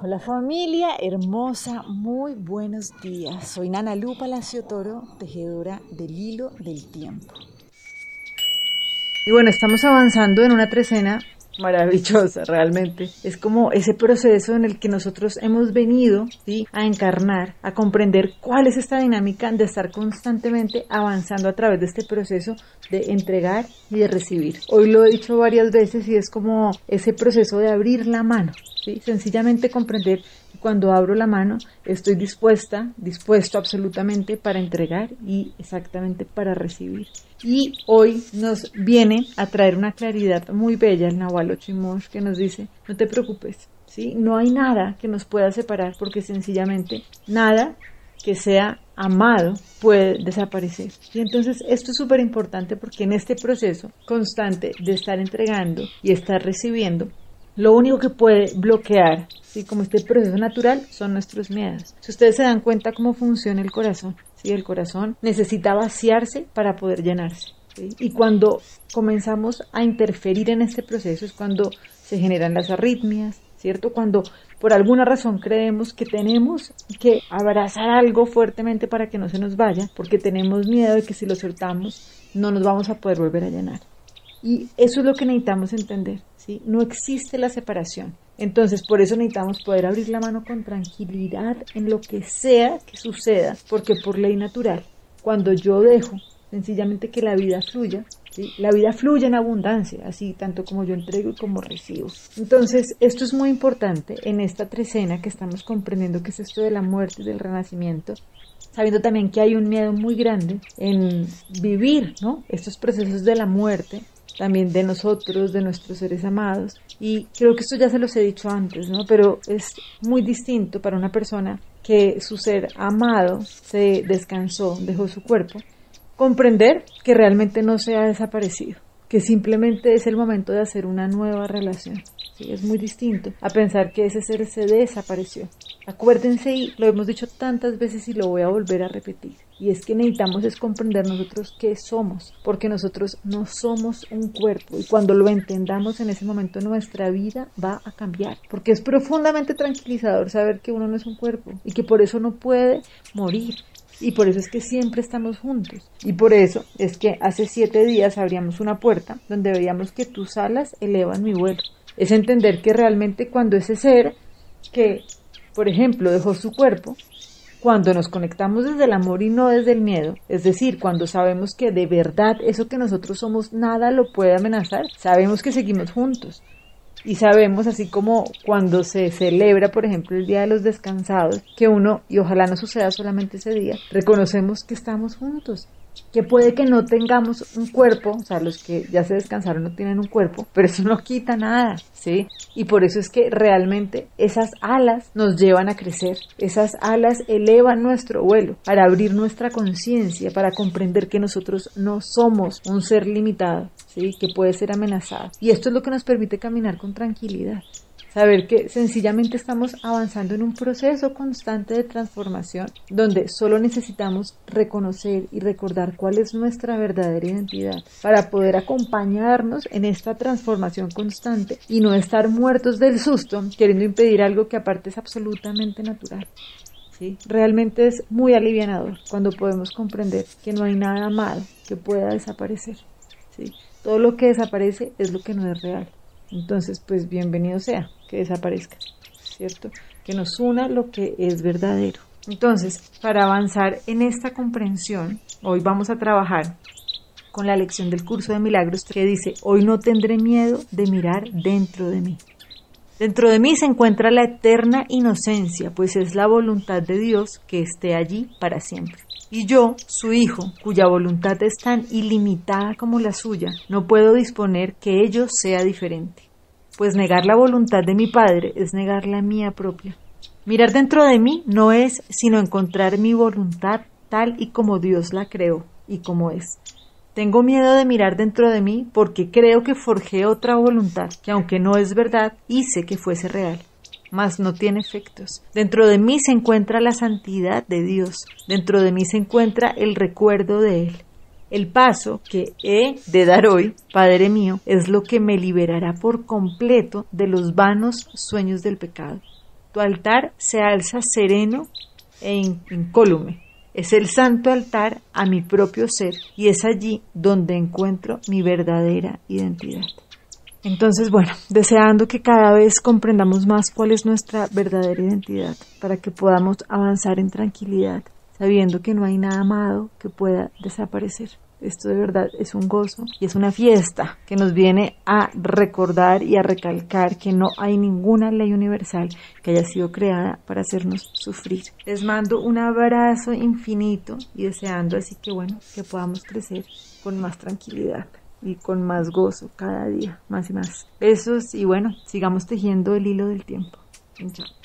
Hola familia hermosa, muy buenos días. Soy Nana Lu Palacio Toro, tejedora del hilo del tiempo. Y bueno, estamos avanzando en una trecena maravillosa realmente. Es como ese proceso en el que nosotros hemos venido ¿sí? a encarnar, a comprender cuál es esta dinámica de estar constantemente avanzando a través de este proceso de entregar y de recibir. Hoy lo he dicho varias veces y es como ese proceso de abrir la mano, ¿sí? sencillamente comprender cuando abro la mano estoy dispuesta, dispuesto absolutamente para entregar y exactamente para recibir. Y hoy nos viene a traer una claridad muy bella el Nahual Ochimosh que nos dice, no te preocupes, ¿sí? No hay nada que nos pueda separar porque sencillamente nada que sea amado puede desaparecer. Y entonces esto es súper importante porque en este proceso constante de estar entregando y estar recibiendo, lo único que puede bloquear, ¿sí? como este proceso natural, son nuestros miedos. Si ustedes se dan cuenta cómo funciona el corazón, ¿sí? el corazón necesita vaciarse para poder llenarse. Y cuando comenzamos a interferir en este proceso es cuando se generan las arritmias, ¿cierto? Cuando por alguna razón creemos que tenemos que abrazar algo fuertemente para que no se nos vaya, porque tenemos miedo de que si lo soltamos no nos vamos a poder volver a llenar. Y eso es lo que necesitamos entender. ¿sí? No existe la separación. Entonces, por eso necesitamos poder abrir la mano con tranquilidad en lo que sea que suceda, porque por ley natural, cuando yo dejo sencillamente que la vida fluya, la vida fluye en abundancia, así tanto como yo entrego y como recibo. Entonces, esto es muy importante en esta trecena que estamos comprendiendo que es esto de la muerte y del renacimiento, sabiendo también que hay un miedo muy grande en vivir ¿no? estos procesos de la muerte también de nosotros, de nuestros seres amados. Y creo que esto ya se los he dicho antes, ¿no? Pero es muy distinto para una persona que su ser amado se descansó, dejó su cuerpo, comprender que realmente no se ha desaparecido, que simplemente es el momento de hacer una nueva relación. ¿sí? Es muy distinto a pensar que ese ser se desapareció. Acuérdense, y lo hemos dicho tantas veces y lo voy a volver a repetir, y es que necesitamos es comprender nosotros qué somos, porque nosotros no somos un cuerpo y cuando lo entendamos en ese momento nuestra vida va a cambiar, porque es profundamente tranquilizador saber que uno no es un cuerpo y que por eso no puede morir. Y por eso es que siempre estamos juntos. Y por eso es que hace siete días abríamos una puerta donde veíamos que tus alas elevan mi vuelo. Es entender que realmente cuando ese ser que, por ejemplo, dejó su cuerpo, cuando nos conectamos desde el amor y no desde el miedo, es decir, cuando sabemos que de verdad eso que nosotros somos nada lo puede amenazar, sabemos que seguimos juntos. Y sabemos, así como cuando se celebra, por ejemplo, el Día de los Descansados, que uno, y ojalá no suceda solamente ese día, reconocemos que estamos juntos que puede que no tengamos un cuerpo, o sea, los que ya se descansaron no tienen un cuerpo, pero eso no quita nada, ¿sí? Y por eso es que realmente esas alas nos llevan a crecer, esas alas elevan nuestro vuelo para abrir nuestra conciencia, para comprender que nosotros no somos un ser limitado, ¿sí? Que puede ser amenazado. Y esto es lo que nos permite caminar con tranquilidad saber que sencillamente estamos avanzando en un proceso constante de transformación donde solo necesitamos reconocer y recordar cuál es nuestra verdadera identidad para poder acompañarnos en esta transformación constante y no estar muertos del susto queriendo impedir algo que aparte es absolutamente natural. ¿Sí? Realmente es muy alivianador cuando podemos comprender que no hay nada malo que pueda desaparecer. ¿sí? Todo lo que desaparece es lo que no es real. Entonces, pues bienvenido sea que desaparezca, ¿cierto? Que nos una lo que es verdadero. Entonces, para avanzar en esta comprensión, hoy vamos a trabajar con la lección del curso de milagros que dice, hoy no tendré miedo de mirar dentro de mí. Dentro de mí se encuentra la eterna inocencia, pues es la voluntad de Dios que esté allí para siempre. Y yo, su hijo, cuya voluntad es tan ilimitada como la suya, no puedo disponer que ello sea diferente pues negar la voluntad de mi Padre es negar la mía propia. Mirar dentro de mí no es sino encontrar mi voluntad tal y como Dios la creó y como es. Tengo miedo de mirar dentro de mí porque creo que forjé otra voluntad que aunque no es verdad, hice que fuese real. Mas no tiene efectos. Dentro de mí se encuentra la santidad de Dios. Dentro de mí se encuentra el recuerdo de Él. El paso que he de dar hoy, Padre mío, es lo que me liberará por completo de los vanos sueños del pecado. Tu altar se alza sereno e incólume. Es el santo altar a mi propio ser y es allí donde encuentro mi verdadera identidad. Entonces, bueno, deseando que cada vez comprendamos más cuál es nuestra verdadera identidad para que podamos avanzar en tranquilidad, sabiendo que no hay nada amado que pueda desaparecer. Esto de verdad es un gozo y es una fiesta que nos viene a recordar y a recalcar que no hay ninguna ley universal que haya sido creada para hacernos sufrir. Les mando un abrazo infinito y deseando así que bueno, que podamos crecer con más tranquilidad y con más gozo cada día, más y más. Besos y bueno, sigamos tejiendo el hilo del tiempo. Chao.